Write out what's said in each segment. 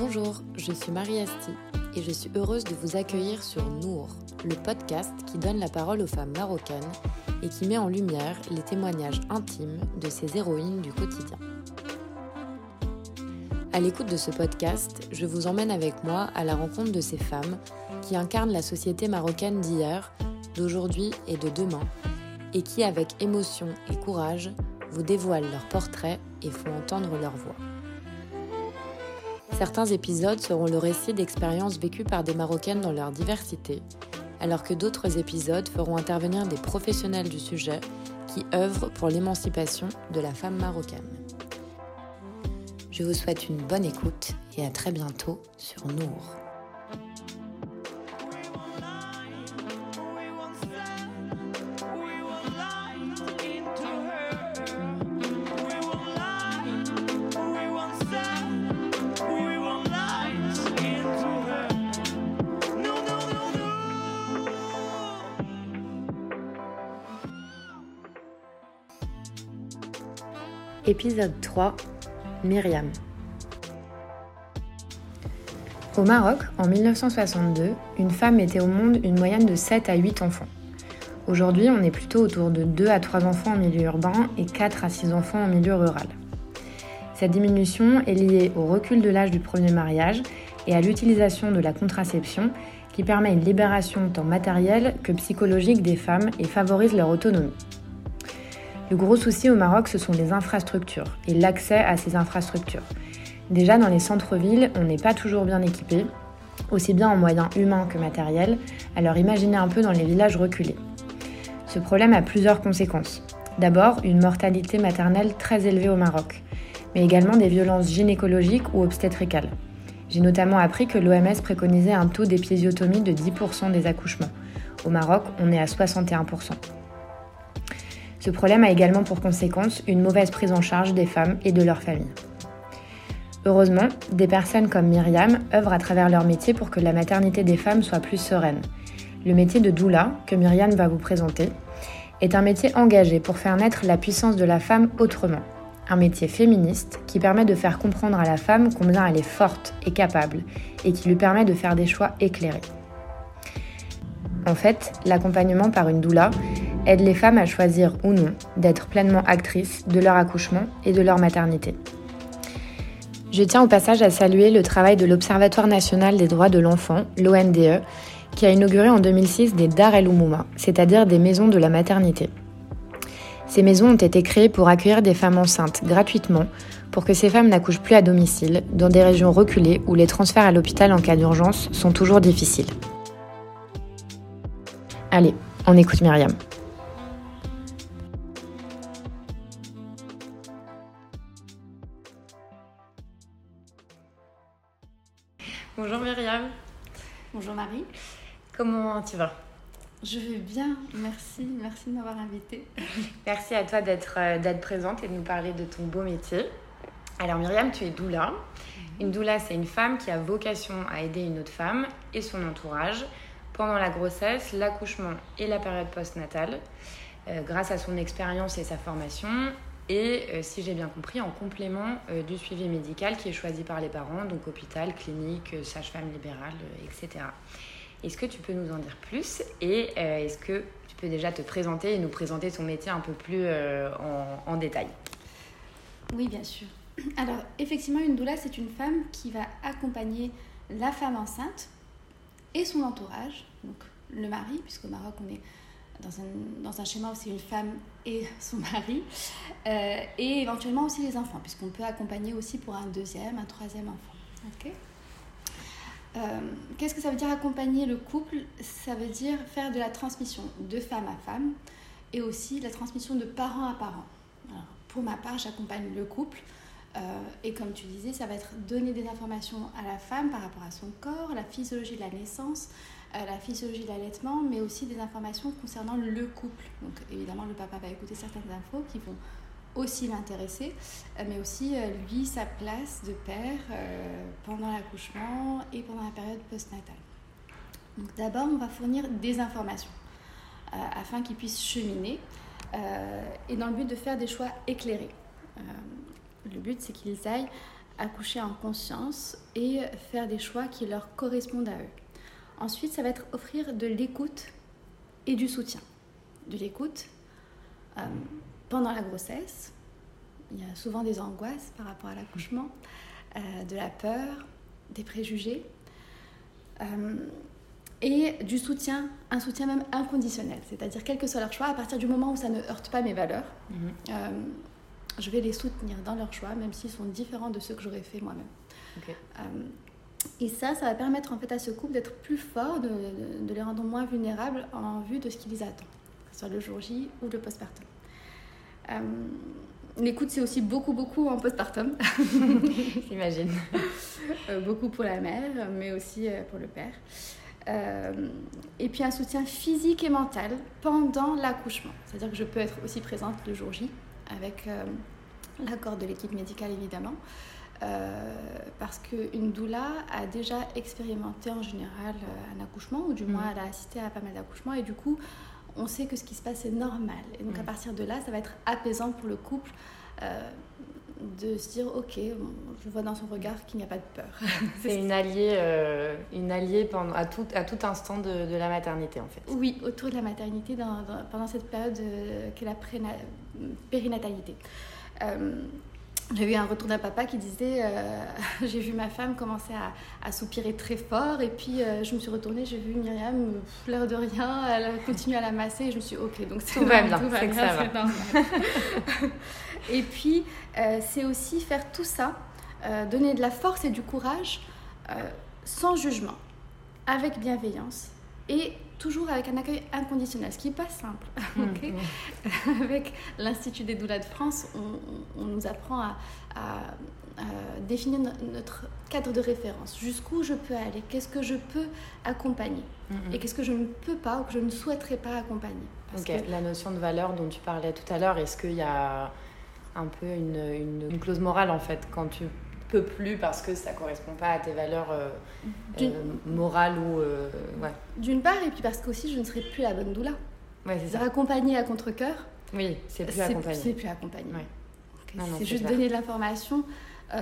Bonjour, je suis Marie Asti et je suis heureuse de vous accueillir sur Nour, le podcast qui donne la parole aux femmes marocaines et qui met en lumière les témoignages intimes de ces héroïnes du quotidien. À l'écoute de ce podcast, je vous emmène avec moi à la rencontre de ces femmes qui incarnent la société marocaine d'hier, d'aujourd'hui et de demain, et qui, avec émotion et courage, vous dévoilent leur portrait et font entendre leur voix. Certains épisodes seront le récit d'expériences vécues par des Marocaines dans leur diversité, alors que d'autres épisodes feront intervenir des professionnels du sujet qui œuvrent pour l'émancipation de la femme marocaine. Je vous souhaite une bonne écoute et à très bientôt sur Nour. Épisode 3 Myriam Au Maroc, en 1962, une femme mettait au monde une moyenne de 7 à 8 enfants. Aujourd'hui, on est plutôt autour de 2 à 3 enfants en milieu urbain et 4 à 6 enfants en milieu rural. Cette diminution est liée au recul de l'âge du premier mariage et à l'utilisation de la contraception qui permet une libération tant matérielle que psychologique des femmes et favorise leur autonomie. Le gros souci au Maroc, ce sont les infrastructures et l'accès à ces infrastructures. Déjà dans les centres-villes, on n'est pas toujours bien équipé, aussi bien en moyens humains que matériels, alors imaginez un peu dans les villages reculés. Ce problème a plusieurs conséquences. D'abord, une mortalité maternelle très élevée au Maroc, mais également des violences gynécologiques ou obstétricales. J'ai notamment appris que l'OMS préconisait un taux d'épisiotomie de 10% des accouchements. Au Maroc, on est à 61%. Ce problème a également pour conséquence une mauvaise prise en charge des femmes et de leurs familles. Heureusement, des personnes comme Myriam œuvrent à travers leur métier pour que la maternité des femmes soit plus sereine. Le métier de doula, que Myriam va vous présenter, est un métier engagé pour faire naître la puissance de la femme autrement. Un métier féministe qui permet de faire comprendre à la femme combien elle est forte et capable et qui lui permet de faire des choix éclairés. En fait, l'accompagnement par une doula aide les femmes à choisir ou non d'être pleinement actrices de leur accouchement et de leur maternité. Je tiens au passage à saluer le travail de l'Observatoire national des droits de l'enfant, l'ONDE, qui a inauguré en 2006 des Dar el Oumouma, c'est-à-dire des maisons de la maternité. Ces maisons ont été créées pour accueillir des femmes enceintes gratuitement pour que ces femmes n'accouchent plus à domicile, dans des régions reculées où les transferts à l'hôpital en cas d'urgence sont toujours difficiles. Allez, on écoute Myriam. Bonjour Myriam. Bonjour Marie. Comment tu vas? Je vais bien, merci. Merci de m'avoir invitée. Merci à toi d'être euh, d'être présente et de nous parler de ton beau métier. Alors Myriam, tu es doula. Une doula, c'est une femme qui a vocation à aider une autre femme et son entourage pendant la grossesse, l'accouchement et la période postnatale, euh, grâce à son expérience et sa formation, et euh, si j'ai bien compris, en complément euh, du suivi médical qui est choisi par les parents, donc hôpital, clinique, euh, sage-femme libérale, etc. Est-ce que tu peux nous en dire plus et est-ce que tu peux déjà te présenter et nous présenter ton métier un peu plus en, en, détail? Oui, bien sûr. Alors, effectivement, une doula, c'est une femme qui va accompagner la femme enceinte et son entourage, donc le mari, puisqu'au Maroc, on est dans un, dans un schéma où c'est une femme et son mari, euh, et éventuellement aussi les enfants, puisqu'on peut accompagner aussi pour un deuxième, un troisième enfant. Ok euh, Qu'est-ce que ça veut dire accompagner le couple? Ça veut dire faire de la transmission de femme à femme et aussi de la transmission de parent à parent. Pour ma part, j'accompagne le couple. Euh, et comme tu disais, ça va être donner des informations à la femme par rapport à son corps, la physiologie de la naissance, la physiologie de l'allaitement, mais aussi des informations concernant le couple. Donc évidemment, le papa va écouter certaines infos qui vont aussi l'intéresser, euh, mais aussi euh, lui, sa place de père pendant l'accouchement et pendant la période postnatale. Donc d'abord, on va fournir des informations afin qu'ils puissent cheminer et dans le but de faire des choix éclairés. le but, c'est qu'ils aillent accoucher en conscience et faire des choix qui leur correspondent à eux. Ensuite, ça va être offrir de l'écoute et du soutien. De l'écoute euh, pendant la grossesse. Il y a souvent des angoisses par rapport à l'accouchement, euh, de la peur, des préjugés. Euh, et du soutien, un soutien même inconditionnel, c'est-à-dire quel que soit leur choix, à partir du moment où ça ne heurte pas mes valeurs, mhm. euh, je vais les soutenir dans leurs choix, même s'ils sont différents de ceux que j'aurais fait moi-même. Euh, et ça, ça va permettre en fait à ce couple d'être plus fort, de, de, les rendre moins vulnérables en vue de ce qui les attend, que ce soit le jour J ou le postpartum. Euh, L'écoute, c'est aussi beaucoup, beaucoup en postpartum. J'imagine. beaucoup pour la mère, mais aussi pour le père. Euh, et puis un soutien physique et mental pendant l'accouchement. C'est-à-dire que je peux être aussi présente le jour J avec euh, l'accord de l'équipe médicale évidemment. Euh, parce qu'une doula a déjà expérimenté en général un accouchement, ou du moins mm. elle a assisté à pas mal d'accouchements, et du coup, on sait que ce qui se passe est normal. Et donc à mm. partir de là, ça va être apaisant pour le couple de se dire ok je vois dans son regard qu'il n'y a pas de peur c'est une alliée euh, une alliée pendant à tout à tout instant de, de, la maternité en fait oui autour de la maternité dans, pendant cette période euh, qu'est la périnatalité euh, j'ai eu un retour d'un papa qui disait j'ai vu ma femme commencer à, à, soupirer très fort. Et puis je me suis retournée j'ai vu Myriam l'air de rien elle continue à la masser. Et je me suis dit, ok donc tout, va bien, tout va bien, ça va. Et puis, euh, c'est aussi faire tout ça, euh, donner de la force et du courage euh, sans jugement, avec bienveillance et toujours avec un accueil inconditionnel, ce qui n'est pas simple. Mmh, mmh. avec l'Institut des doulas de France, on, nous apprend à, définir notre cadre de référence, jusqu'où je peux aller, qu'est-ce que je peux accompagner? Mmh, et qu'est-ce que je ne peux pas ou que je ne souhaiterais pas accompagner? ok, la notion de valeur dont tu parlais tout à l'heure, est-ce qu'il y a un peu une, une, clause morale en fait quand tu peux plus parce que ça correspond pas à tes valeurs euh, euh, morales ou euh, ouais. d'une part et puis parce qu'aussi je ne serai plus la bonne doula. Ouais, c'est ça. Accompagner à contre cœur oui c'est plus accompagner. c'est plus accompagner. C'est juste donner de l'information mm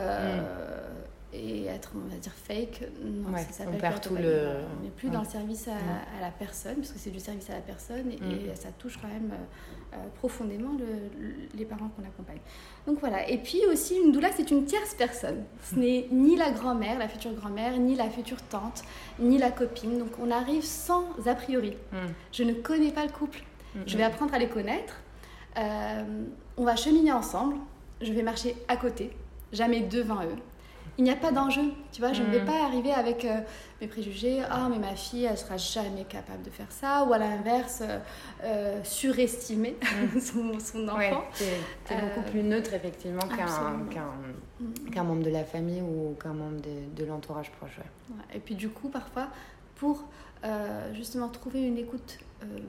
et être, on va dire, fake, non, ça on tout le... On n'est plus dans le service à, la personne, parce que c'est du service à la personne, et, mm. ça touche quand même euh, euh, profondément les parents qu'on accompagne. Donc voilà, et puis aussi, une doula, c'est une tierce personne. Ce n'est ni la grand-mère, la future grand-mère, ni la future tante, ni la copine. Donc on arrive sans a priori. Mm. Je ne connais pas le couple. Mm, je vais apprendre à les connaître. Euh, on va cheminer ensemble. Je vais marcher à côté, jamais devant eux il n'y a pas d'enjeu. Tu vois, je ne vais mm. pas arriver avec euh, mes préjugés. Ah, mais ma fille, elle sera jamais capable de faire ça. Ou à l'inverse, euh, euh, surestimer mm. son, enfant. tu es, beaucoup plus neutre, effectivement, mm. qu'un membre de la famille ou qu'un membre de, de l'entourage proche. Et puis, du coup, parfois, pour justement trouver une écoute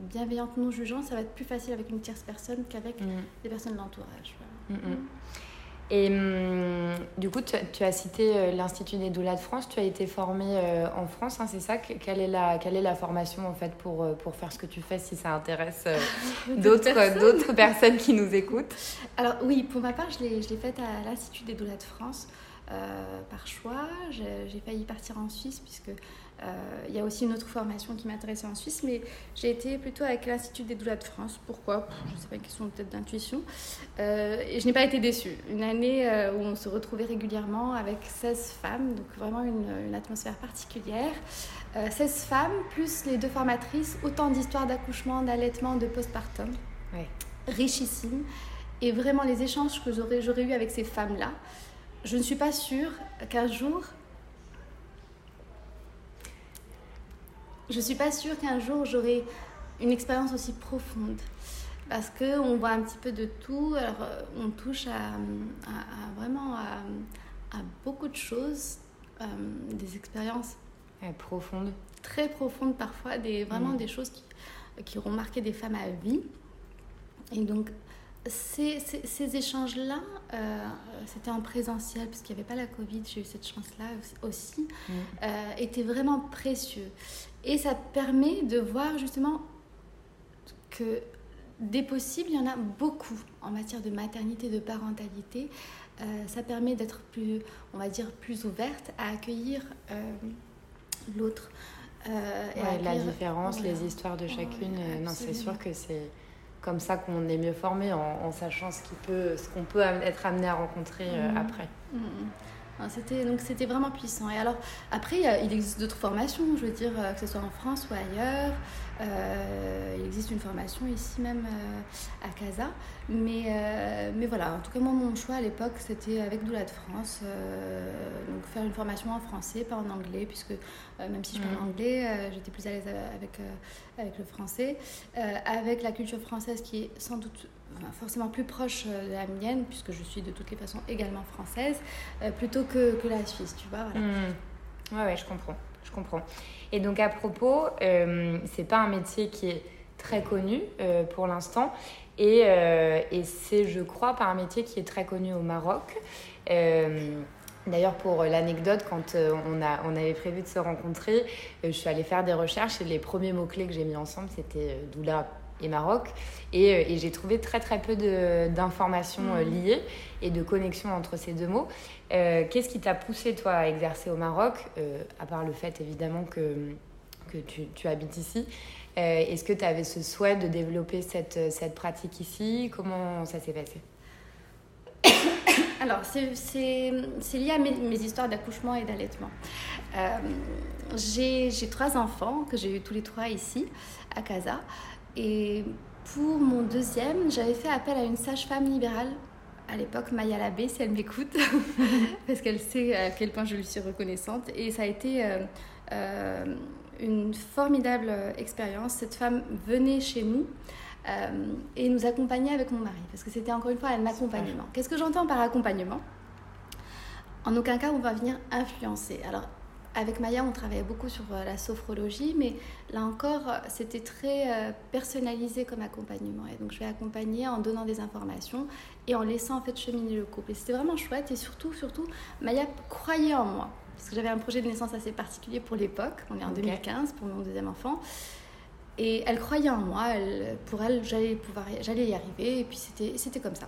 bienveillante, non jugeante, ça va être plus facile avec une tierce personne qu'avec des personnes de l'entourage. Et hum, du coup, tu, as cité euh, l'Institut des doulas de France. Tu as été formée euh, en France, hein, c'est ça? Quelle est, la, quelle est la formation en fait pour, euh, pour faire ce que tu fais si ça intéresse d'autres personnes. personnes qui nous écoutent? Alors oui, pour ma part, je l'ai faite à l'Institut des doulas de France par choix. J'ai failli partir en Suisse puisque il y a aussi une autre formation qui m'intéressait en Suisse, mais j'ai été plutôt avec l'Institut des doulas de France. Pourquoi? Je ne sais pas, une question peut-être d'intuition. Euh, et je n'ai pas été déçue. Une année euh, où on se retrouvait régulièrement avec 16 femmes, donc vraiment une, atmosphère particulière. 16 femmes, plus les deux formatrices, autant d'histoires d'accouchement, d'allaitement, de postpartum. Oui. Richissime. Et vraiment, les échanges que j'aurais eu avec ces femmes-là, je ne suis pas sûre qu'un jour je suis pas sûre qu'un jour j'aurai une expérience aussi profonde. Parce qu'on voit un petit peu de tout, alors euh, on touche à, vraiment à, beaucoup de choses, euh, des expériences profondes. Très profondes parfois, des, vraiment mm. des choses qui, qui auront marqué des femmes à vie. Et donc, ces, ces, échanges-là, euh, c'était en présentiel, parce qu'il n'y avait pas la Covid, j'ai eu cette chance-là aussi, mm. étaient vraiment précieux. Et ça permet de voir justement que des possibles, il y en a beaucoup en matière de maternité, de parentalité. ça permet d'être plus, on va dire, plus ouverte à accueillir l'autre. la différence, les histoires de chacune, non, c'est sûr que c'est comme ça qu'on est mieux formé en, sachant ce qu'on peut, qu'on peut être amené à rencontrer mhm. après. Mhm. C'était donc c'était vraiment puissant. Et alors après il existe d'autres formations, je veux dire euh, que ce soit en France ou ailleurs. Euh, il existe une formation ici même euh, à Casa, mais mais voilà. En tout cas moi mon choix à l'époque c'était avec Doula de France, donc faire une formation en français, pas en anglais, puisque même si je parle mm. anglais, j'étais plus à l'aise avec avec le français, avec la culture française qui est sans doute forcément plus proche euh, de la mienne, puisque je suis de toutes les façons également française, euh, plutôt que, que, la Suisse, tu vois. Voilà. Mmh. Ouais, ouais, je comprends. Je comprends. Et donc, à propos, euh, c'est pas un métier qui est très connu pour l'instant. Et, et c'est, je crois, pas un métier qui est très connu au Maroc. D'ailleurs, pour l'anecdote, quand on, a, on avait prévu de se rencontrer, je suis allée faire des recherches et les premiers mots-clés que j'ai mis ensemble, c'était doula et Maroc. Et, euh, et j'ai trouvé très très peu d'informations euh, mm. liées et de connexions entre ces deux mots. Euh, qu'est-ce qui t'a poussé toi à exercer au Maroc, à part le fait évidemment que, que tu, tu habites ici Est-ce que tu avais ce souhait de développer cette, cette pratique ici? Comment ça s'est passé? Alors, c'est lié à mes, mes histoires d'accouchement et d'allaitement. j'ai trois enfants que j'ai eu tous les trois ici, à Casa. Et pour mon deuxième, j'avais fait appel à une sage-femme libérale à l'époque, Maya Labbé, si elle m'écoute, parce qu'elle sait à quel point je lui suis reconnaissante. Et ça a été euh, euh, une formidable expérience. Cette femme venait chez nous euh, et nous accompagnait avec mon mari, parce que c'était encore une fois un accompagnement. Qu'est-ce que j'entends par accompagnement? En aucun cas on va venir influencer. Alors avec Maya, on travaillait beaucoup sur euh, la sophrologie, mais là encore, c'était très euh, personnalisé comme accompagnement. Et donc, je vais accompagner en donnant des informations et en laissant en fait cheminer le couple. Et c'était vraiment chouette. Et surtout, surtout, Maya croyait en moi. Parce que j'avais un projet de naissance assez particulier pour l'époque. On est en 2015 pour mon deuxième enfant. Et elle croyait en moi. pour elle, j'allais pouvoir, j'allais y arriver. Et puis, c'était comme ça.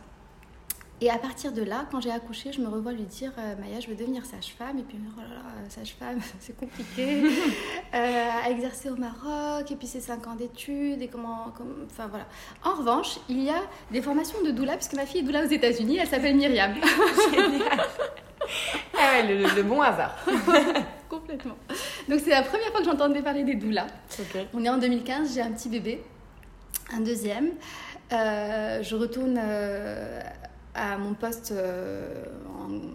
Et à partir de là, quand j'ai accouché, je me revois lui dire euh, Maya, je veux devenir sage-femme. Et puis, oh là là, sage-femme, c'est compliqué. euh, à exercer au Maroc, et puis c'est 5 ans d'études, et comment, Enfin voilà. En revanche, il y a des formations de doula, puisque ma fille est doula aux États-Unis, elle s'appelle Myriam. Génial. Ah ouais, le, bon hasard. Complètement. Donc, c'est la première fois que j'entendais parler des doulas. On est en 2015, j'ai un petit bébé, un deuxième. Euh, je retourne euh, à mon poste euh,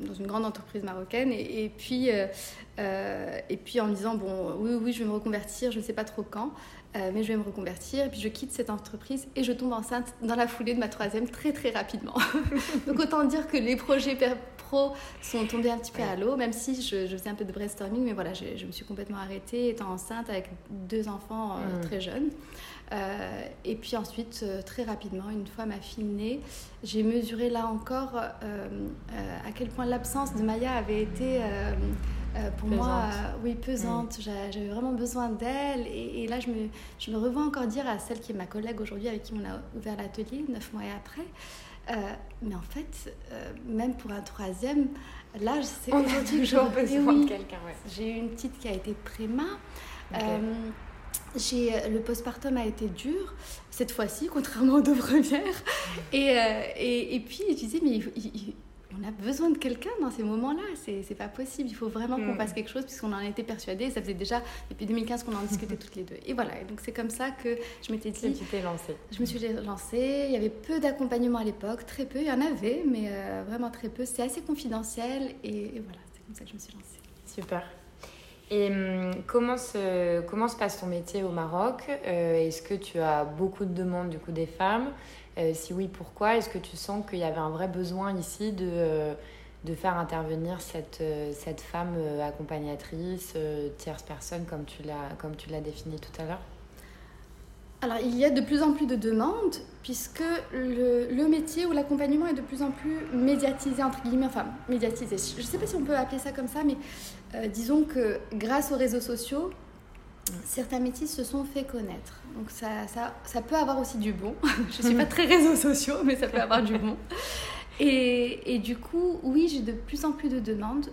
dans une grande entreprise marocaine. Et, puis, euh, euh, et puis en me disant bon oui oui je vais me reconvertir je ne sais pas trop quand mais je vais me reconvertir. Et puis je quitte cette entreprise et je tombe enceinte dans la foulée de ma troisième très très rapidement. Donc autant dire que les projets pro sont tombés un petit peu à l'eau même si je, faisais un peu de brainstorming mais voilà je, je me suis complètement arrêtée étant enceinte avec deux enfants mmh. très jeunes euh, et puis ensuite, euh, très rapidement, une fois ma fille née, j'ai mesuré là encore euh, à quel point l'absence de Maya avait été pour moi, oui, pesante. Mm. J'avais vraiment besoin d'elle. Et, là, je me, je me revois encore dire à celle qui est ma collègue aujourd'hui, avec qui on a ouvert l'atelier, neuf mois après. mais en fait, même pour un troisième, là, c'est aujourd'hui que j'ai besoin de quelqu'un. J'ai eu une petite qui a été préma. Euh, le postpartum a été dur cette fois-ci, contrairement aux deux premières. Et, euh, et, et, puis je disais, mais on a besoin de quelqu'un dans ces moments-là. C'est pas possible. Il faut vraiment qu'on mm. fasse quelque chose puisqu'on en était persuadés. Ça faisait déjà depuis 2015 qu'on en discutait toutes les deux. Et voilà. Et donc c'est comme ça que je m'étais dit. tu t'es lancée. Je me suis lancée. Il y avait peu d'accompagnement à l'époque, très peu. Il y en avait, mais euh, vraiment très peu. C'est assez confidentiel. Et, et voilà, c'est comme ça que je me suis lancée. Super. Et hum, comment se, comment se passe ton métier au Maroc? Euh, Est-ce que tu as beaucoup de demandes du coup des femmes? Euh, Si oui, pourquoi? Est-ce que tu sens qu'il y avait un vrai besoin ici de, euh, de faire intervenir cette, cette femme accompagnatrice, tierce personne, comme tu l'as défini tout à l'heure? Alors, il y a de plus en plus de demandes, puisque le, métier ou l'accompagnement est de plus en plus médiatisé, entre guillemets, enfin, médiatisé. Je ne sais pas si on peut appeler ça comme ça, mais euh, disons que grâce aux réseaux sociaux, certains métiers se sont fait connaître. Donc, ça, ça, ça peut avoir aussi du bon. je ne suis pas très réseaux sociaux, mais ça peut avoir du bon. et, et, du coup, oui, j'ai de plus en plus de demandes.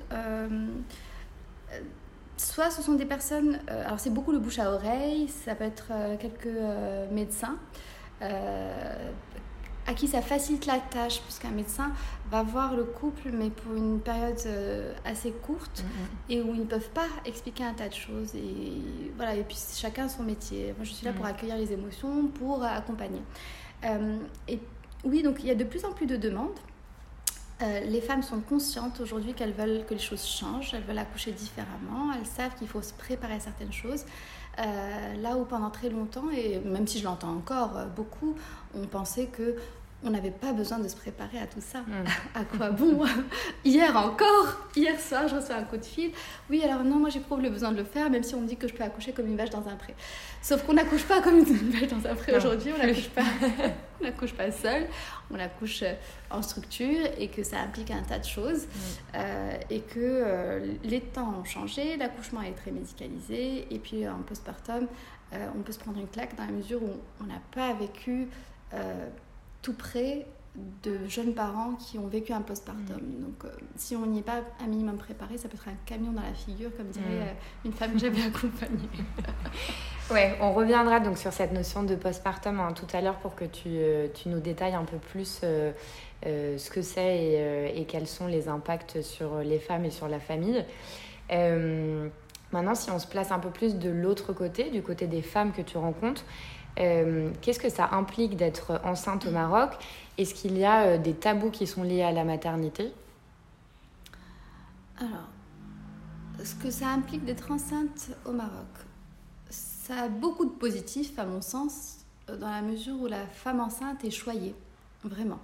soit ce sont des personnes, alors c'est beaucoup le bouche à oreille, ça peut être quelques médecins à qui ça facilite la tâche, puisqu'un médecin va voir le couple, mais pour une période euh, assez courte, mm-hmm. et où ils ne peuvent pas expliquer un tas de choses. Et, voilà, et puis chacun son métier. Moi, je suis là pour mm. accueillir les émotions, pour accompagner. Euh, et oui, donc il y a de plus en plus de demandes. Euh, les femmes sont conscientes aujourd'hui qu'elles veulent que les choses changent, elles veulent accoucher différemment, elles savent qu'il faut se préparer à certaines choses. Là où pendant très longtemps, et même si je l'entends encore beaucoup, on pensait que on n'avait pas besoin de se préparer à tout ça. Hmm. à quoi bon Hier encore, hier soir, je reçois un coup de fil. Oui, alors non, moi j'éprouve le besoin de le faire, même si on me dit que je peux accoucher comme une vache dans un pré. Sauf qu'on n'accouche pas comme une vache dans un pré aujourd'hui, on n'accouche pas, on pas seul, on accouche euh, en structure et que ça implique un tas de choses hmm. euh, et que euh, les temps ont changé, l'accouchement est très médicalisé et puis en postpartum, on peut se prendre une claque dans la mesure où on n'a pas vécu tout près de jeunes parents qui ont vécu un postpartum. Mm. Donc, euh, si on n'y est pas un minimum préparé, ça peut être un camion dans la figure, comme dirait mm. euh, une femme que j'avais accompagnée. on reviendra donc sur cette notion de postpartum hein, tout à l'heure pour que tu, euh, nous détailles un peu plus ce que c'est et, quels sont les impacts sur les femmes et sur la famille. maintenant, si on se place un peu plus de l'autre côté, du côté des femmes que tu rencontres, euh, qu'est-ce que ça implique d'être enceinte au Maroc? Est-ce qu'il y a euh, des tabous qui sont liés à la maternité? Alors, ce que ça implique d'être enceinte au Maroc, ça a beaucoup de positifs à mon sens, euh, dans la mesure où la femme enceinte est choyée, vraiment.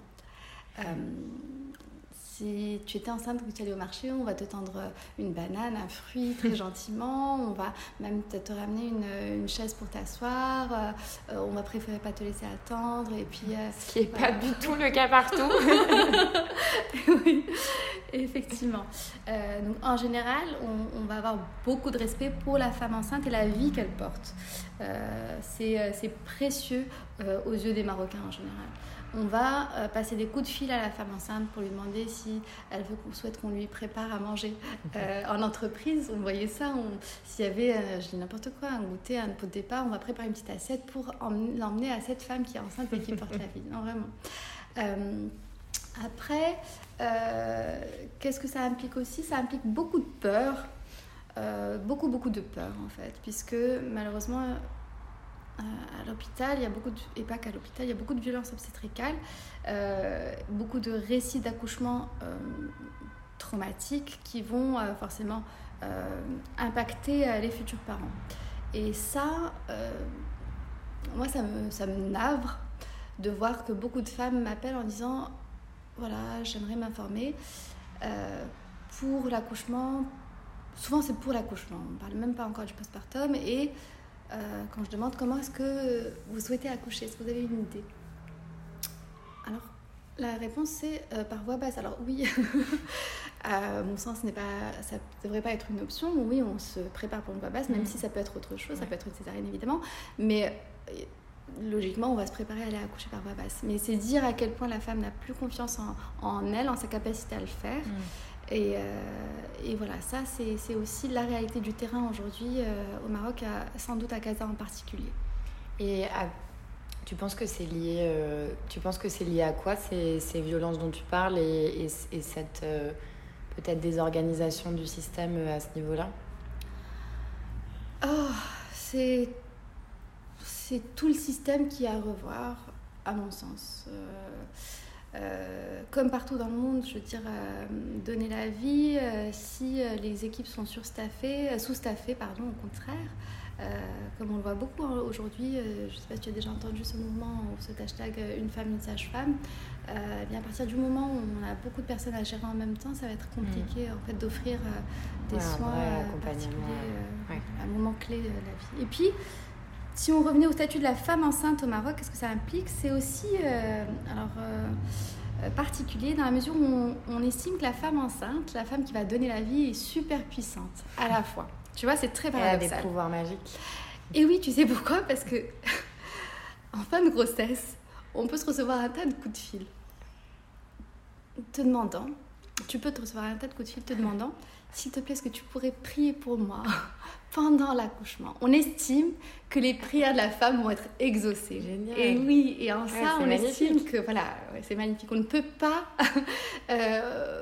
Si tu étais enceinte que tu allais au marché, on va te tendre une banane, un fruit très gentiment. On va même te ramener une, une chaise pour t'asseoir. Euh, on va préférer pas te laisser attendre. Et puis, euh, Ce qui n'est pas du tout le cas partout. oui, effectivement. Euh, donc, en général, on, on, va avoir beaucoup de respect pour la femme enceinte et la vie qu'elle porte. C'est précieux aux yeux des Marocains en général on va euh, passer des coups de fil à la femme enceinte pour lui demander si elle veut qu'on souhaite qu'on lui prépare à manger. Euh, en entreprise, on voyait ça, s'il y avait, euh, je dis n'importe quoi, un goûter, un pot de départ, on va préparer une petite assiette pour l'emmener à cette femme qui est enceinte et qui porte la vie. Non, vraiment. après, qu'est-ce que ça implique aussi? Ça implique beaucoup de peur. beaucoup, beaucoup de peur en fait, puisque malheureusement, euh, à l'hôpital, il y a beaucoup de, et pas qu'à l'hôpital, il y a beaucoup de violences obstétricales, euh, beaucoup de récits d'accouchement euh, traumatiques qui vont forcément impacter les futurs parents. Et ça, moi, ça me, ça me navre de voir que beaucoup de femmes m'appellent en disant voilà, j'aimerais m'informer pour l'accouchement. Souvent, c'est pour l'accouchement, on ne parle même pas encore du postpartum. Et euh, quand je demande comment est-ce que vous souhaitez accoucher, est-ce que vous avez une idée? Alors, la réponse c'est euh, par voie basse. Alors oui, à mon sens, n'est pas, ça ne devrait pas être une option. Oui, on se prépare pour une voie basse, même mm. si ça peut être autre chose, ça peut être une césarienne évidemment. Mais euh, logiquement, on va se préparer à aller accoucher par voie basse. Mais c'est dire à quel point la femme n'a plus confiance en, en, elle, en sa capacité à le faire. Mm. Et, euh, et, voilà, ça, c'est aussi la réalité du terrain aujourd'hui euh, au Maroc, sans doute à Gaza en particulier. Et tu penses que c'est lié, euh, tu penses que c'est lié à quoi ces, ces, violences dont tu parles et, et, cette peut-être désorganisation du système à ce niveau-là? Oh, C'est tout le système qui est à revoir, à mon sens. Euh, comme partout dans le monde, je veux dire, euh, donner la vie, euh, si les équipes sont surstaffées, sous-staffées, pardon, au contraire, comme on le voit beaucoup hein, aujourd'hui, je ne sais pas si tu as déjà entendu ce mouvement ou cet hashtag Une femme, une sage-femme, eh bien à partir du moment où on a beaucoup de personnes à gérer en même temps, ça va être compliqué mm. en fait d'offrir des soins particuliers, un moment clé de la vie. Et puis, si on revenait au statut de la femme enceinte au Maroc, qu'est-ce que ça implique? C'est aussi euh, alors, euh, euh, particulier dans la mesure où on, estime que la femme enceinte, la femme qui va donner la vie, est super puissante à la fois. Tu vois, c'est très paradoxal. Elle a des pouvoirs magiques. Et oui, tu sais pourquoi? Parce que en fin de grossesse, on peut se recevoir un tas de coups de fil. te demandant, tu peux te recevoir un tas de coups de fil te demandant, s'il te plaît, est-ce que tu pourrais prier pour moi pendant l'accouchement? On estime que les prières de la femme vont être exaucées. Génial. Et oui, et en ça, on magnifique. estime que, voilà, ouais, c'est magnifique. On ne peut pas, euh,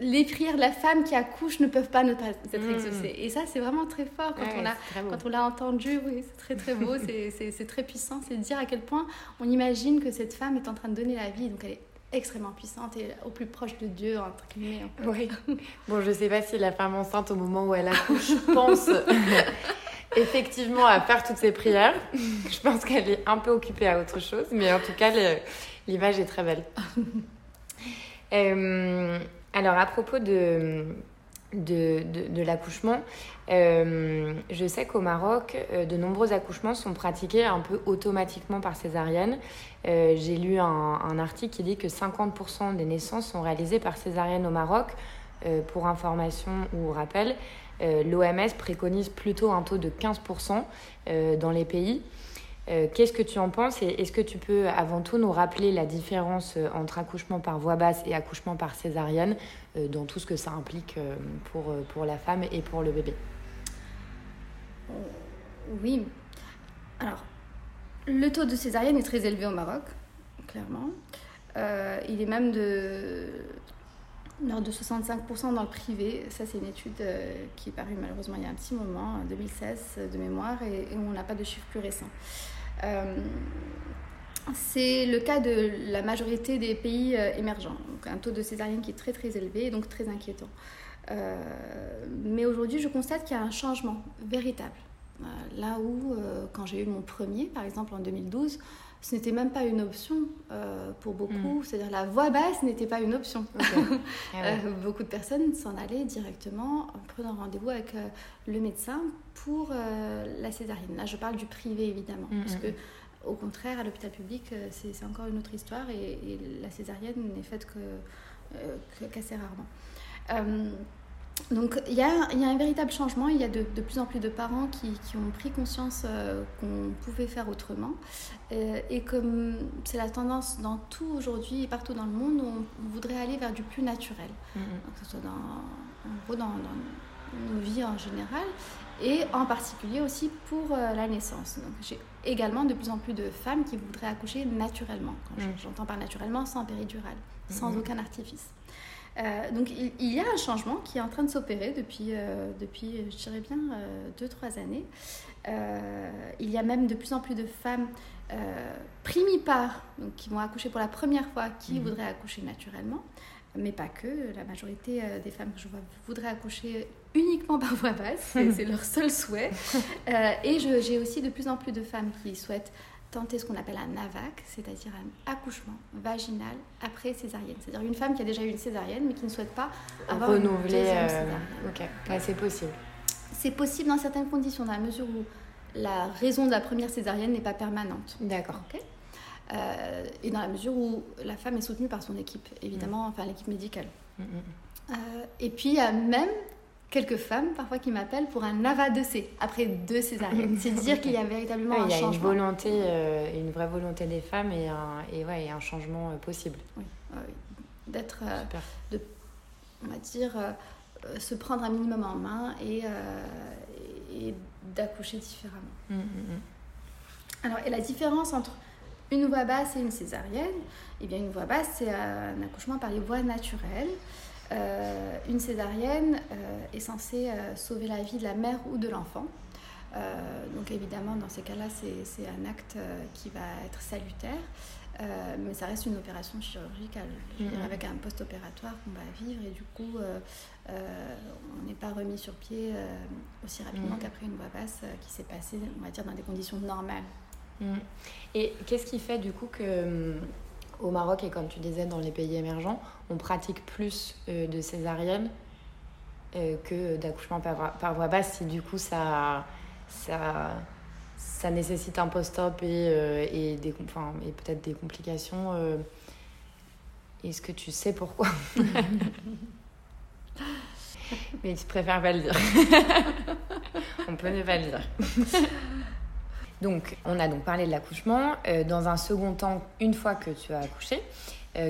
les prières de la femme qui accouche ne peuvent pas ne pas être Mm. exaucées. Et ça, c'est vraiment très fort quand Ouais, on l'a quand on entendu, oui, c'est très très beau, c'est- c'est c'est très puissant. C'est de dire à quel point on imagine que cette femme est en train de donner la vie, donc elle est extrêmement puissante et au plus proche de Dieu, entre guillemets. Oui. Bon, je sais pas si la femme enceinte, au moment où elle accouche, pense effectivement à faire toutes ces prières. Je pense qu'elle est un peu occupée à autre chose, mais en tout cas, l'image est très belle. Euh, alors, à propos de, de, l'accouchement, euh, je sais qu'au Maroc, euh, de nombreux accouchements sont pratiqués un peu automatiquement par césarienne. Euh, J'ai lu un, un article qui dit que 50% des naissances sont réalisées par césarienne au Maroc. Pour information ou rappel, l'OMS préconise plutôt un taux de 15% euh, dans les pays. Qu'est-ce que tu en penses et est-ce que tu peux avant tout nous rappeler la différence entre accouchement par voie basse et accouchement par césarienne dans tout ce que ça implique euh, pour, euh, pour la femme et pour le bébé Oui. Alors, le taux de césarienne est très élevé au Maroc, clairement. Euh, il est même de, de 65% dans le privé. Ça, c'est une étude euh, qui est parue malheureusement il y a un petit moment, en 2016 euh, de mémoire, et, on n'a pas de chiffres plus récents. Euh, c'est le cas de la majorité des pays euh, émergents. Donc, un taux de césarienne qui est très très élevé et donc très inquiétant. Euh, mais aujourd'hui, je constate qu'il y a un changement véritable. Euh, là où, euh, quand j'ai eu mon premier, par exemple en 2012, ce n'était même pas une option pour beaucoup. C'est-à-dire la voix basse n'était pas une option. Ah ouais. Beaucoup de personnes s'en allaient directement en prenant rendez-vous avec le médecin pour la césarienne. Là, je parle du privé évidemment, Mhm. parce que au contraire, à l'hôpital public, euh, c'est encore une autre histoire et, et la césarienne n'est faite euh, qu'assez rarement. Euh, donc il y, a, il y a un véritable changement, il y a de, de plus en plus de parents qui, qui ont pris conscience euh, qu'on pouvait faire autrement. Euh, et comme c'est la tendance dans tout aujourd'hui et partout dans le monde, on, on voudrait aller vers du plus naturel, Mhm. Donc, que ce soit dans, en gros dans, dans nos vies en général et en particulier aussi pour euh, la naissance. Donc j'ai également de plus en plus de femmes qui voudraient accoucher naturellement. Quand Mm. J'entends par naturellement sans péridurale, sans Mhm. aucun artifice. Euh, donc il, il y a un changement qui est en train de s'opérer depuis, euh, depuis, je dirais bien, 2-3 années. Euh, il y a même de plus en plus de femmes euh, primipares, donc qui vont accoucher pour la première fois, qui Mhm. voudraient accoucher naturellement, mais pas que. La majorité euh, des femmes que je vois voudraient accoucher uniquement par voie basse, c'est leur seul souhait. Euh, et j'ai aussi de plus en plus de femmes qui souhaitent tenter ce qu'on appelle un AVAC, c'est-à-dire un accouchement vaginal après césarienne. C'est-à-dire une femme qui a déjà eu une césarienne mais qui ne souhaite pas avoir une Renouveler. deuxième euh, césarienne. Ok, ouais, c'est possible. C'est possible dans certaines conditions, dans la mesure où la raison de la première césarienne n'est pas permanente. D'accord. Ok? Euh, et dans la mesure où la femme est soutenue par son équipe, évidemment, enfin l'équipe médicale. Mhm. Euh, et puis il y a même quelques femmes parfois qui m'appellent pour un AVA2C après deux césariennes. C'est dire qu'il y a véritablement un il y a une changement. volonté, euh, une vraie volonté des femmes et un, et ouais, et un changement possible. Oui. D'être, on va dire, se prendre un minimum en main et, d'accoucher différemment. Alors, et la différence entre une voie basse et une césarienne, eh bien, une voie basse, c'est un accouchement par les voies naturelles. Euh, une césarienne euh, est censée euh, sauver la vie de la mère ou de l'enfant. Donc évidemment, dans ces cas-là, c'est c'est un acte qui va être salutaire, mais ça reste une opération chirurgicale, Mhm. avec un post-opératoire qu'on va vivre et du coup, on n'est pas remis sur pied aussi rapidement Mhm. qu'après une voie basse qui s'est passée, on va dire, dans des conditions normales. Mm. Et qu'est-ce qui fait du coup que hum, au Maroc et comme tu disais dans les pays émergents, on pratique plus euh, de césarienne euh, que d'accouchement par, voie- basse si du coup ça, ça, ça nécessite un post-op et, euh, et, des, enfin, et peut-être des complications Est-ce que tu sais pourquoi Mais tu préfères pas le dire. on peut ne pas le dire. Donc, on a donc parlé de l'accouchement. Euh, dans un second temps, une fois que tu as accouché,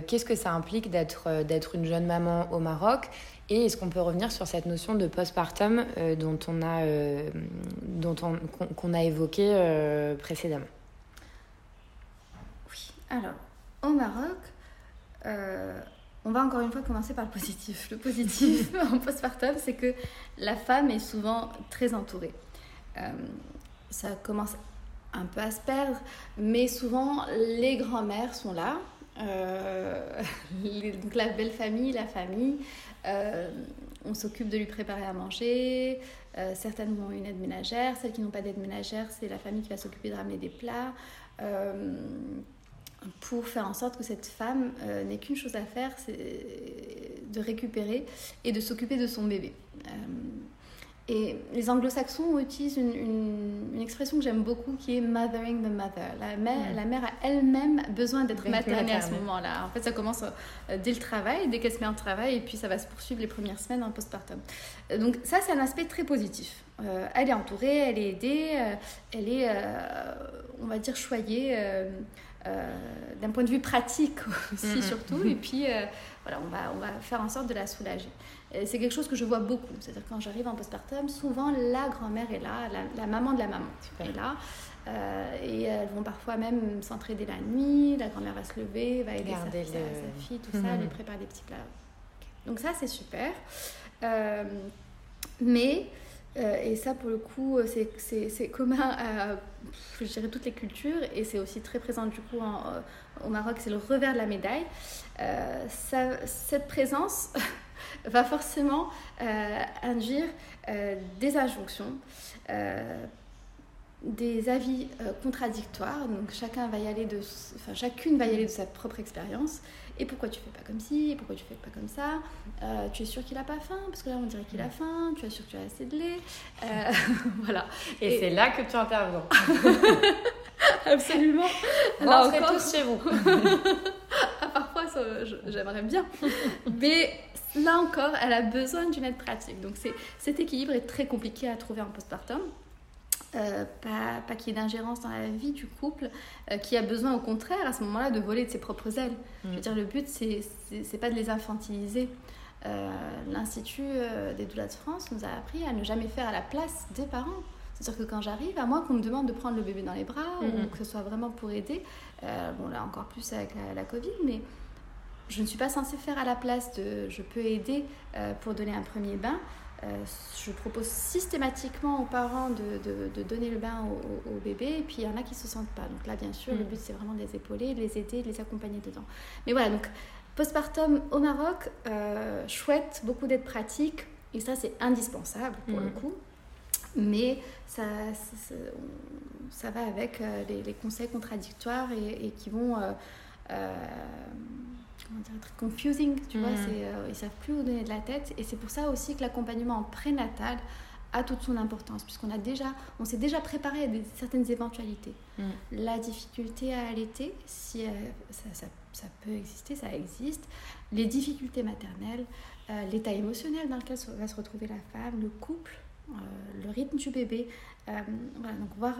Qu'est-ce que ça implique d'être d'être une jeune maman au Maroc? Et est-ce qu'on peut revenir sur cette notion de postpartum dont on a qu'on a évoqué précédemment? Oui. Alors au Maroc, on va encore une fois commencer par le positif. Le positif en postpartum, c'est que la femme est souvent très entourée. Euh, ça commence un peu à se perdre, mais souvent les grands-mères sont là. Euh, donc la belle famille, la famille, euh, on s'occupe de lui préparer à manger. certaines ont une aide ménagère, celles qui n'ont pas d'aide ménagère, c'est la famille qui va s'occuper de ramener des plats pour faire en sorte que cette femme euh, n'ait qu'une chose à faire, c'est de récupérer et de s'occuper de son bébé. Euh, et les anglo-saxons utilisent une, une, expression que j'aime beaucoup qui est mothering the mother. La mère, la mère a elle-même besoin d'être maternée à ce moment-là. En fait, ça commence euh, dès le travail, dès qu'elle se met en travail, et puis ça va se poursuivre les premières semaines en postpartum. Donc ça, c'est un aspect très positif. elle est entourée, elle est aidée, elle est, on va dire, choyée. Euh, d'un point de vue pratique aussi surtout. Et puis, euh, voilà, on va, on va faire en sorte de la soulager. C'est quelque chose que je vois beaucoup. C'est-à-dire quand j'arrive en postpartum, souvent la grand-mère est là, la, maman de la maman est là. Euh, et elles vont parfois même s'entraider la nuit. La grand-mère va se lever, va aider sa, sa, fille, tout ça, mhm. lui préparer des petits plats. Donc ça, c'est super. mais euh, et ça, pour le coup, c'est commun à, je dirais, toutes les cultures. Et c'est aussi très présent, du coup, euh, au Maroc. C'est le revers de la médaille. Euh, ça, cette présence va forcément induire des injonctions, des avis contradictoires. Donc, chacun va y aller de, enfin, chacune va y aller de sa propre expérience. Et pourquoi tu fais pas comme ci? Pourquoi tu fais pas comme ça? Euh, Tu es sûr qu'il a pas faim? Parce que là, on dirait qu'il a faim. Tu es sûr que tu as assez de lait? Euh, Voilà. Et, c'est là que tu interviens. Absolument. Alors, encore... tous chez vous. J'aimerais bien. Mais là encore, elle a besoin d'une aide pratique. Donc, cet équilibre est très compliqué à trouver en postpartum. Euh, pas, pas qu'il y ait d'ingérence dans la vie du couple, euh, qui a besoin au contraire à ce moment-là de voler de ses propres ailes. Je veux mm. dire, le but, c'est, pas de les infantiliser. Euh, L'Institut des doulas de France nous a appris à ne jamais faire à la place des parents. C'est-à-dire que quand j'arrive, à moi qu'on me demande de prendre le bébé dans les bras, ou mm-hmm. que ce soit vraiment pour aider, bon là encore plus avec la, la, Covid, mais je ne suis pas censée faire à la place de je peux aider pour donner un premier bain. Euh, je propose systématiquement aux parents de, de, donner le bain au, bébé, et puis il y en a qui ne se sentent pas. Donc là, bien sûr, le mm. but, c'est vraiment de les épauler, de les aider, de les accompagner dedans. Mais voilà, donc postpartum au Maroc, euh, chouette, beaucoup d'aide pratique, et ça, c'est indispensable pour le mm. coup. Mais ça, ça, va avec euh, les, conseils contradictoires et, qui vont comment dire, très confusing, tu vois, mm. c'est, euh, ils savent plus où donner de la tête. Et c'est pour ça aussi que l'accompagnement en prénatal a toute son importance, puisqu'on a déjà, on s'est déjà préparé à des, certaines éventualités. Mm. La difficulté à allaiter, si euh, ça, ça, ça, peut exister, ça existe. Les difficultés maternelles, euh, l'état émotionnel dans lequel va se retrouver la femme, le couple, le rythme du bébé. voilà, donc voir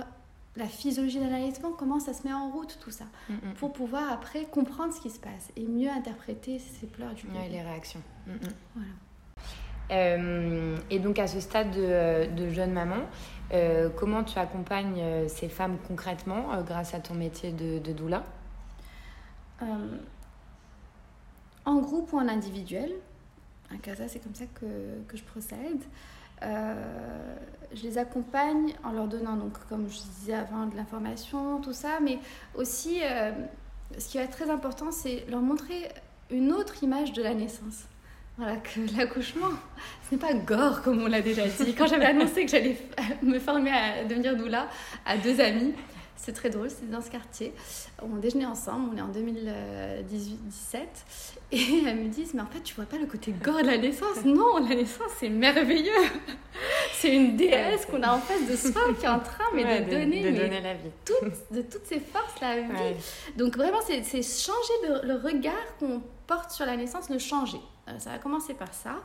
la physiologie de l'allaitement, comment ça se met en route, tout ça, mm, mm. pour pouvoir après comprendre ce qui se passe et mieux interpréter ces pleurs du bébé. Ouais, les réactions. Mm, voilà. Euh, et donc à ce stade de, de jeune maman, euh, comment tu accompagnes euh, ces femmes concrètement grâce à ton métier de, de doula? En groupe ou en individuel? À Casa, c'est comme ça que, que je procède. Euh, je les accompagne en leur donnant, donc, comme je disais avant, de l'information, tout ça, mais aussi, euh, ce qui va être très important, c'est leur montrer une autre image de la naissance. Voilà, que l'accouchement, ce n'est pas gore, comme on l'a déjà dit. Quand j'avais annoncé que j'allais me former à devenir doula à deux amis, c'est très drôle, c'est dans ce quartier. On déjeunait ensemble, on est en 2018-17. Et elles me disent, mais en fait, tu vois pas le côté gore de la naissance? Non, la naissance, c'est merveilleux C'est une déesse qu'on a en face de soi qui est en train mais de, donner, de donner la vie. de toutes ses forces, la vie. Donc vraiment, c'est changer le regard qu'on porte sur la naissance, le changer. Euh, ça va commencer par ça.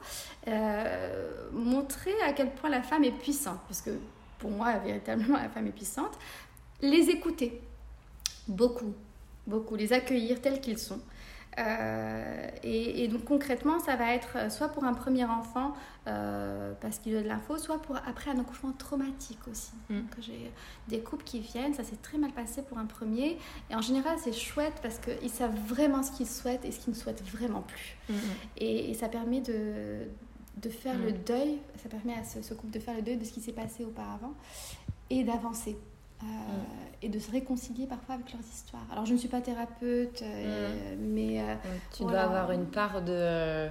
Euh, montrer à quel point la femme est puissante, parce que pour moi, véritablement, la femme est puissante les écouter, beaucoup, beaucoup, les accueillir tels qu'ils sont, Euh, et, donc concrètement, ça va être soit pour un premier enfant euh, parce qu'il a de l'info, soit pour après un accouchement traumatique aussi. Mm. J'ai des couples qui viennent, ça s'est très mal passé pour un premier. Et en général, c'est chouette parce qu'ils savent vraiment ce qu'ils souhaitent et ce qu'ils ne souhaitent vraiment plus. Mm, mm. Et, ça permet de, de faire le deuil, ça permet à ce, ce, couple de faire le deuil de ce qui s'est passé auparavant et d'avancer. Euh, et de se réconcilier parfois avec leurs histoires. Alors, je ne suis pas thérapeute, euh, mais... Euh, tu dois avoir une part de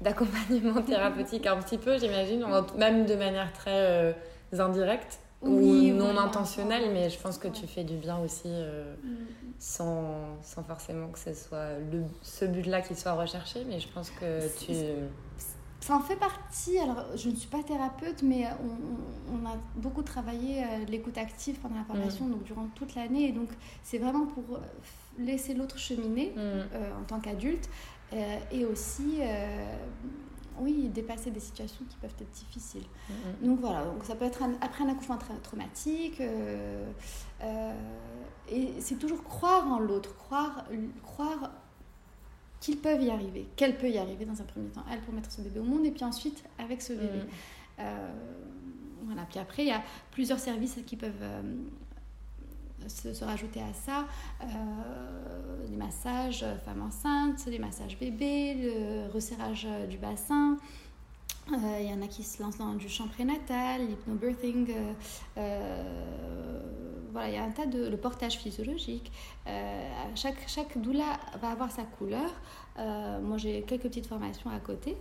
d'accompagnement thérapeutique un petit peu, j'imagine, même de manière très indirecte ou non intentionnelle, mais je pense que tu fais du bien aussi mm. sans, sans, forcément que ce soit le, ce but-là qui soit recherché, mais je pense que tu ça en fait partie. Alors, je ne suis pas thérapeute, mais on, a beaucoup travaillé euh, l'écoute active pendant la formation, mm. donc durant toute l'année. Et donc, c'est vraiment pour euh, laisser l'autre cheminer mm. euh, en tant qu'adulte et aussi, oui, dépasser des situations qui peuvent être difficiles. Mm, donc, voilà, donc ça peut être après un accouchement traumatique. et c'est toujours croire en l'autre, croire, croire qu'ils peuvent y arriver, qu'elle peut y arriver dans un premier temps, elle pour mettre ce bébé au monde, et puis ensuite avec ce bébé. Mm. Euh, voilà, puis après, il y a plusieurs services qui peuvent euh, se, rajouter à ça. Euh, des massages femmes enceintes, des massages bébés, le resserrage du bassin, il y en a qui se lancent dans du chant prénatal, l'hypnobirthing. voilà, il y a un tas de le portage physiologique. chaque, chaque doula va avoir sa couleur. moi, j'ai quelques petites formations à côté.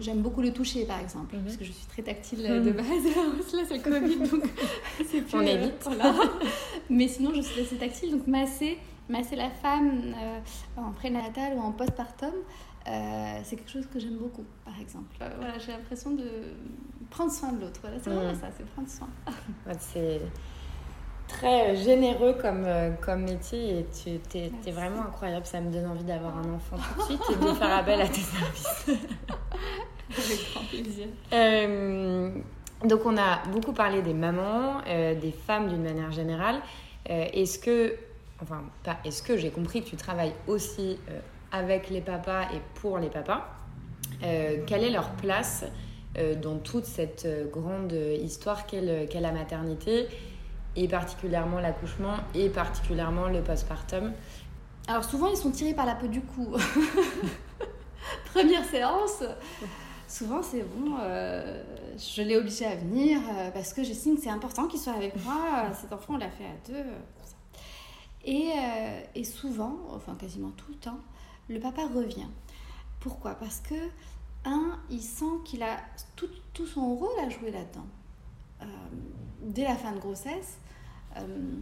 J'aime beaucoup le toucher, par exemple, parce que je suis très tactile de base. Là, c'est le Covid, donc c'est plus... On évite. Mais sinon, je suis assez tactile, donc masser, masser la femme en prénatal ou en postpartum, euh, c'est quelque chose que j'aime beaucoup, par exemple. Euh, voilà, j'ai l'impression de prendre soin de l'autre. Voilà, c'est vraiment mm. ça, c'est prendre soin. c'est très généreux comme, euh, comme métier et tu es, es, vraiment incroyable. Ça me donne envie d'avoir un enfant tout de suite et de faire appel à tes services. Avec grand plaisir. donc, on a beaucoup parlé des mamans, des femmes d'une manière générale. est-ce que, enfin, pas est-ce que j'ai compris que tu travailles aussi avec les papas et pour les papas. Euh, quelle est leur place euh, dans toute cette euh, grande histoire qu'est la maternité et particulièrement l'accouchement et particulièrement le postpartum? Alors souvent ils sont tirés par la peau du cou. Première séance, souvent c'est bon, je l'ai obligé à venir parce que j'estime que c'est important qu'il soit avec moi. Cet enfant on l'a fait à deux. Et, et souvent, enfin quasiment tout le temps, le papa revient. Pourquoi? Parce que, un, il sent qu'il a tout, tout, son rôle à jouer là-dedans. Euh, dès la fin de grossesse, euh,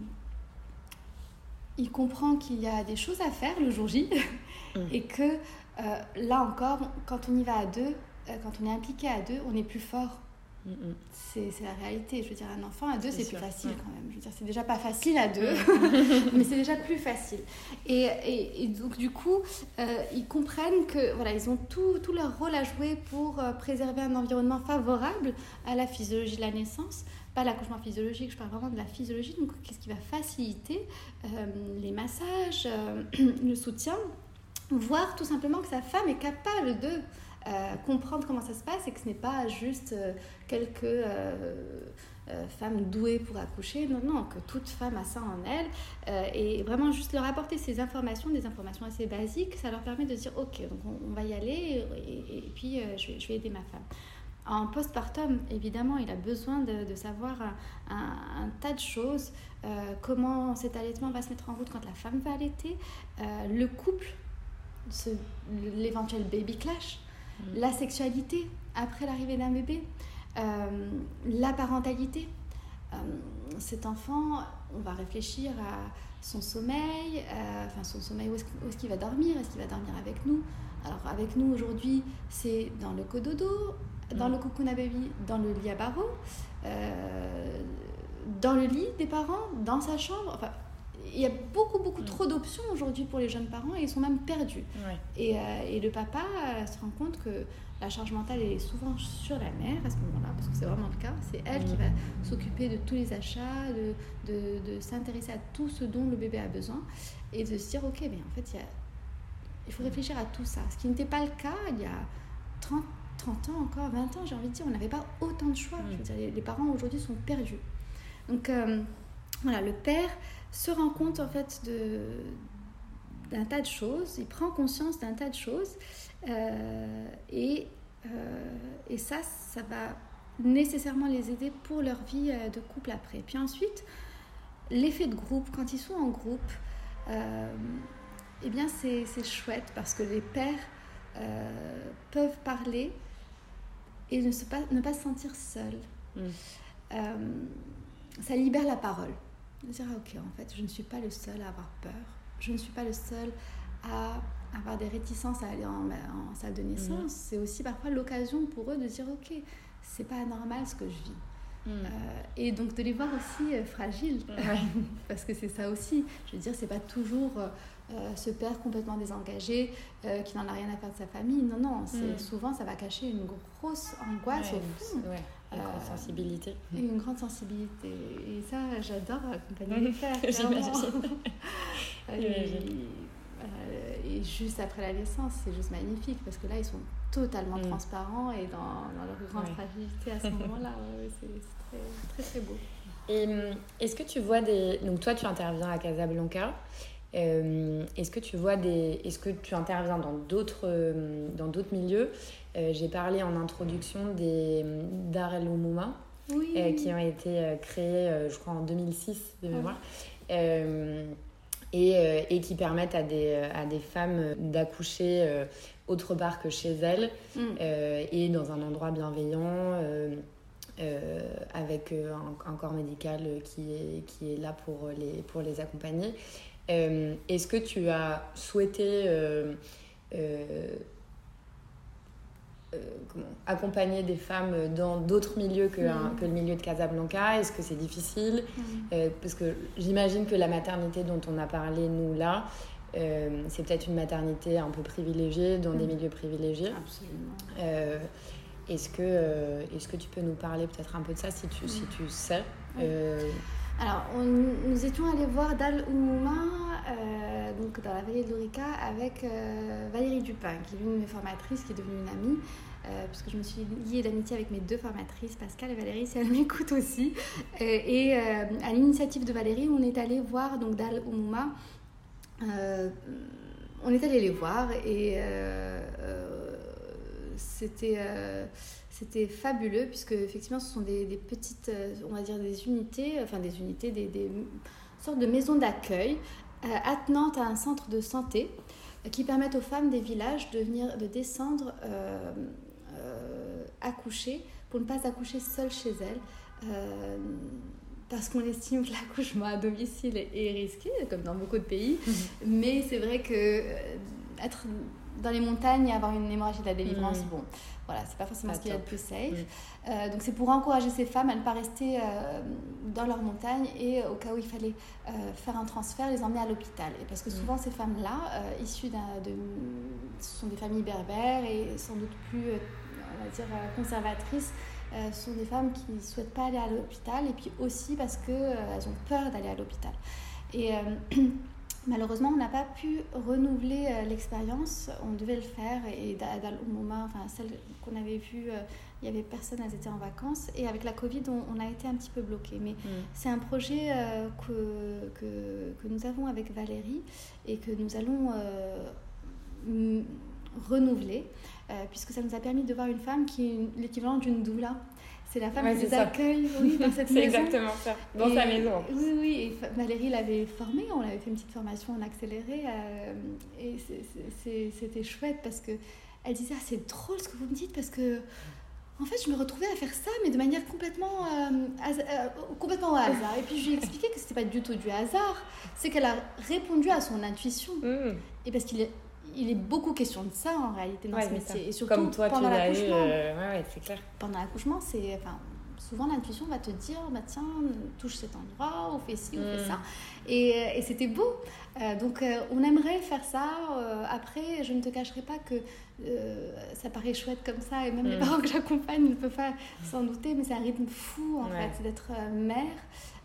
il comprend qu'il y a des choses à faire le jour J mm. et que euh, là encore, quand on y va à deux, quand on est impliqué à deux, on est plus fort c'est la réalité. Je veux dire, un enfant à deux, c'est plus facile quand même. Je veux dire, c'est déjà pas facile à deux, mais c'est déjà plus facile. Et, et, donc, du coup, euh, ils comprennent que voilà, ils ont tout, tout, leur rôle à jouer pour euh, préserver un environnement favorable à la physiologie de la naissance. Pas l'accouchement physiologique, je parle vraiment de la physiologie. Donc, qu'est-ce qui va faciliter euh, les massages, le soutien, voir tout simplement que sa femme est capable de euh, comprendre comment ça se passe et que ce n'est pas juste euh, quelques euh, femmes douées pour accoucher. Non, non, que toute femme a ça en elle. et vraiment juste leur apporter ces informations, des informations assez basiques, ça leur permet de dire ok, donc on, va y aller et, puis je vais, je, vais, aider ma femme. En postpartum, évidemment, il a besoin de, savoir un, tas de choses, comment cet allaitement va se mettre en route quand la femme va allaiter, le couple, l'éventuel baby clash, la sexualité après l'arrivée d'un bébé, euh, la parentalité. Euh, cet enfant, on va réfléchir à son sommeil, euh, enfin son sommeil, où est-ce qu'il va dormir Est-ce qu'il va dormir avec nous Alors avec nous aujourd'hui, c'est dans le cododo, dans le cocoon baby, dans le lit à barreaux, dans le lit des parents, dans sa chambre. Enfin, il y a beaucoup, beaucoup trop d'options aujourd'hui pour les jeunes parents et ils sont même perdus. Et, euh, et, le papa euh, se rend compte que la charge mentale est souvent sur la mère à ce moment-là, parce que c'est vraiment le cas. C'est elle qui va s'occuper de tous les achats, de, de, de s'intéresser à tout ce dont le bébé a besoin et de se dire, ok, mais en fait, il y a Il faut réfléchir à tout ça. Ce qui n'était pas le cas il y a 30, 30 ans encore, 20 ans, j'ai envie de dire, on n'avait pas autant de choix. Je veux dire, les, parents aujourd'hui sont perdus. Donc euh, voilà, le père se rend compte en fait de d'un tas de choses, il prend conscience d'un tas de choses euh, et, euh, et ça, ça va nécessairement les aider pour leur vie de couple après. Puis ensuite, l'effet de groupe, quand ils sont en groupe, eh bien c'est chouette parce que les pères peuvent parler et ne, se pas, ne pas se sentir seul. Mm. Euh, ça libère la parole. De dire, ah, ok, en fait, je ne suis pas le seul à avoir peur. Je ne suis pas le seul à avoir des réticences à aller en, en salle de naissance. Mm. C'est aussi parfois l'occasion pour eux de dire, ok, c'est pas normal ce que je vis. Mm. Euh, et donc de les voir aussi euh, fragiles, parce que c'est ça aussi. Je veux dire, c'est pas toujours euh, ce père complètement désengagé, euh, qui n'en a rien à faire de sa famille. Non, non, c'est mm. souvent ça va cacher une grosse angoisse au fond. Une grande euh, sensibilité. une grande sensibilité. Et ça, j'adore accompagner les pères. et, juste après la naissance, c'est juste magnifique parce que là, ils sont totalement mm. transparents et dans, dans leur grande fragilité à ce moment-là. c'est très, très, très beau. Et est-ce que tu vois des. Donc, toi, tu interviens à Casablanca. Euh, est-ce que tu vois des, est-ce que tu interviens dans d'autres, euh, dans d'autres milieux euh, J'ai parlé en introduction des Dar el qui ont été créés, je crois, en 2006 de mémoire. Et, et, qui permettent à des, à des femmes d'accoucher autre part que chez elles mm. et dans un endroit bienveillant. avec un, un, corps médical qui est, qui est là pour les, pour les accompagner. Euh, est-ce que tu as souhaité euh, euh, accompagner des femmes dans d'autres milieux que, mm. que, le milieu de Casablanca? Est-ce que c'est difficile? Mm. Parce que j'imagine que la maternité dont on a parlé, nous, là, c'est peut-être une maternité un peu privilégiée, dans des mm. milieux privilégiés. Absolument. est-ce que, est que tu peux nous parler peut-être un peu de ça, si tu, si tu sais? Alors, nous étions allés voir Dal Oumouma, euh, donc dans la vallée de l'Orica, avec euh, Valérie Dupin, qui est l'une de mes formatrices, qui est devenue une amie, euh, puisque je me suis liée d'amitié avec mes deux formatrices, Pascal et Valérie, si elles m'écoutent aussi. et à l'initiative de Valérie, on est allé voir donc Dal Oumouma. on est allé les voir et c'était c'était fabuleux puisque effectivement ce sont des, petites, euh, on va dire des unités, enfin des unités, des, sortes de maisons d'accueil euh, attenantes à un centre de santé euh, qui permettent aux femmes des villages de venir, de descendre accoucher pour ne pas accoucher seules chez elles. parce qu'on estime que l'accouchement à domicile est risqué, comme dans beaucoup de pays. Mhm. Mais c'est vrai que être dans les montagnes et avoir une hémorragie de la délivrance, mhm. bon, voilà, c'est pas forcément ce qu'il y a de plus safe. Euh, donc c'est pour encourager ces femmes à ne pas rester euh, dans leur montagne et au cas où il fallait euh, faire un transfert, les emmener à l'hôpital. Et parce que souvent ces femmes-là, issues de, ce sont des familles berbères et sans doute plus, on va dire, conservatrices, sont des femmes qui ne souhaitent pas aller à l'hôpital et puis aussi parce qu'elles elles ont peur d'aller à l'hôpital. Et Malheureusement, on n'a pas pu renouveler euh, l'expérience. On devait le faire et moment, enfin celle qu'on avait vue, euh, il y avait personne, elles étaient en vacances. Et avec la Covid, on, a été un petit peu bloqué. Mais mm. c'est un projet euh, que, que, que, nous avons avec Valérie et que nous allons renouveler, puisque ça nous a permis de voir une femme qui est l'équivalent d'une doula. C'est la femme qui les accueille oui, dans cette maison. C'est exactement ça, dans sa maison. Oui, oui, et Valérie l'avait formée, on avait fait une petite formation en accéléré, euh, et c'était chouette parce que elle disait ah, c'est drôle ce que vous me dites parce que en fait je me retrouvais à faire ça mais de manière complètement euh, euh, complètement au hasard et puis je lui ai expliqué que c'était pas du tout du hasard c'est qu'elle a répondu à son intuition mmh. et parce qu'il est il est beaucoup question de ça en réalité dans ce métier. Et surtout pendant l'accouchement. Euh, ouais, c'est clair. Pendant l'accouchement, c'est. Enfin, souvent l'intuition va te dire bah, tiens, touche cet endroit, ou fais ci, ou fais mm. ça. Et, euh, et c'était beau. Euh, donc on aimerait faire ça. après, je ne te cacherai pas que ça paraît chouette comme ça, et même les mm. parents que j'accompagne ne peuvent pas s'en douter, mais c'est un rythme fou en fait. D'être mère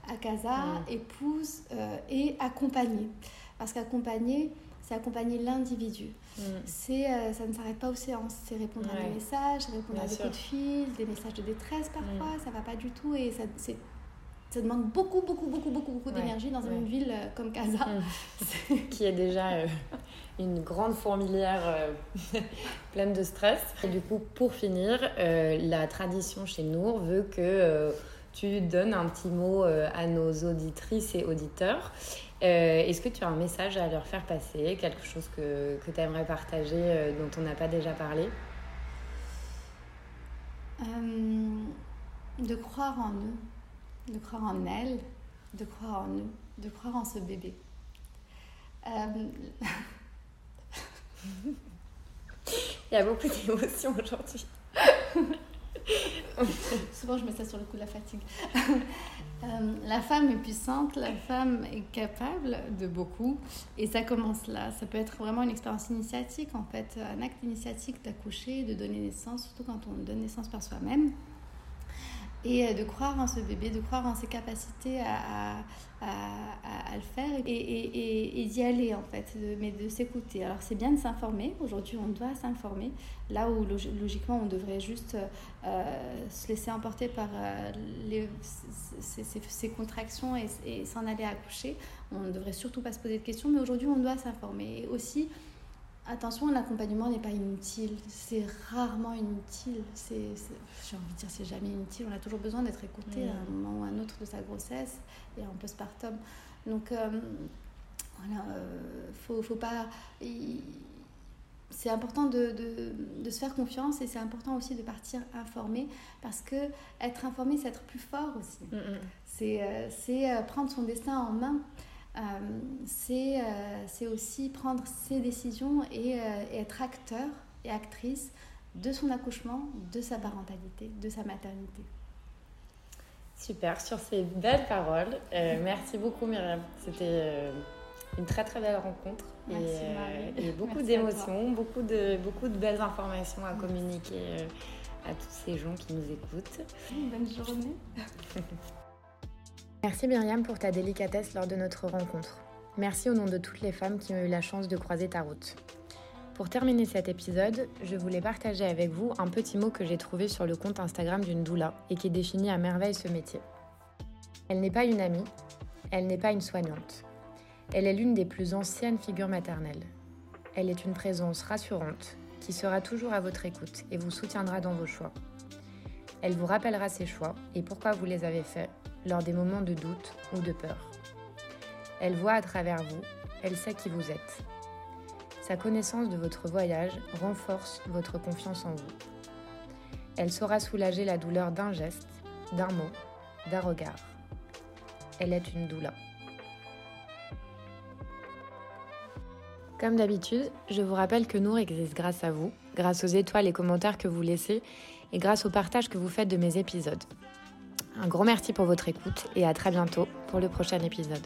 à casa, mm. épouse et accompagnée. Parce qu'accompagner, c'est accompagner l'individu. Mm. C'est, euh, ça ne s'arrête pas aux séances, c'est répondre à des messages, répondre à des coups de fil, des messages de détresse parfois, mm. ça va pas du tout et ça, ça demande beaucoup, beaucoup, beaucoup, beaucoup, beaucoup d'énergie dans une ville euh, comme Casa. Mm. qui est déjà euh, une grande fourmilière pleine de stress. Et du coup, pour finir, la tradition chez Nour veut que tu donnes un petit mot à nos auditrices et auditeurs. Euh, est-ce que tu as un message à leur faire passer, quelque chose que, que tu aimerais partager euh, dont on n'a pas déjà parlé? Euh, De croire en eux, de croire en elles, de croire en eux, de croire en ce bébé. Il y a beaucoup d'émotions aujourd'hui. Souvent, je mets ça sur le coup de la fatigue. Euh, la femme est puissante, la femme est capable de beaucoup. Et ça commence là. Ça peut être vraiment une expérience initiatique, en fait, un acte initiatique d'accoucher, de donner naissance, surtout quand on donne naissance par soi-même et euh, de croire en ce bébé, de croire en ses capacités à, à, à, le faire et, et, et, d'y aller en fait, mais de s'écouter. Alors c'est bien de s'informer, aujourd'hui on doit s'informer, là où logiquement on devrait juste euh, se laisser emporter par euh, ces, ces, contractions et, s'en aller accoucher. On ne devrait surtout pas se poser de questions, mais aujourd'hui on doit s'informer. aussi, Attention, l'accompagnement n'est pas inutile, c'est rarement inutile. C'est, j'ai envie de dire, c'est jamais inutile. On a toujours besoin d'être écouté à un moment ou à un autre de sa grossesse et en postpartum. Donc, euh, voilà, euh, faut, faut pas. c'est important de, de, de, se faire confiance et c'est important aussi de partir informé parce que être informé, c'est être plus fort aussi. Mm, mm. C'est, euh, c'est prendre son destin en main. Euh, euh, c'est aussi prendre ses décisions et, euh, et, être acteur et actrice de son accouchement, de sa parentalité, de sa maternité. Super, sur ces belles paroles. merci beaucoup Myriam. C'était une très très belle rencontre et, et, beaucoup d'émotions, beaucoup de, beaucoup de belles informations à communiquer à tous ces gens qui nous écoutent. Bonne journée. Merci Myriam pour ta délicatesse lors de notre rencontre. Merci au nom de toutes les femmes qui ont eu la chance de croiser ta route. Pour terminer cet épisode, je voulais partager avec vous un petit mot que j'ai trouvé sur le compte Instagram d'une doula et qui définit à merveille ce métier. Elle n'est pas une amie, elle n'est pas une soignante. Elle est l'une des plus anciennes figures maternelles. Elle est une présence rassurante qui sera toujours à votre écoute et vous soutiendra dans vos choix. Elle vous rappellera ses choix et pourquoi vous les avez faits lors des moments de doute ou de peur. Elle voit à travers vous, elle sait qui vous êtes. Sa connaissance de votre voyage renforce votre confiance en vous. Elle saura soulager la douleur d'un geste, d'un mot, d'un regard. Elle est une doula. Comme d'habitude, je vous rappelle que Nour existe grâce à vous, grâce aux étoiles et commentaires que vous laissez et grâce au partage que vous faites de mes épisodes. Un gros merci pour votre écoute et à très bientôt pour le prochain épisode.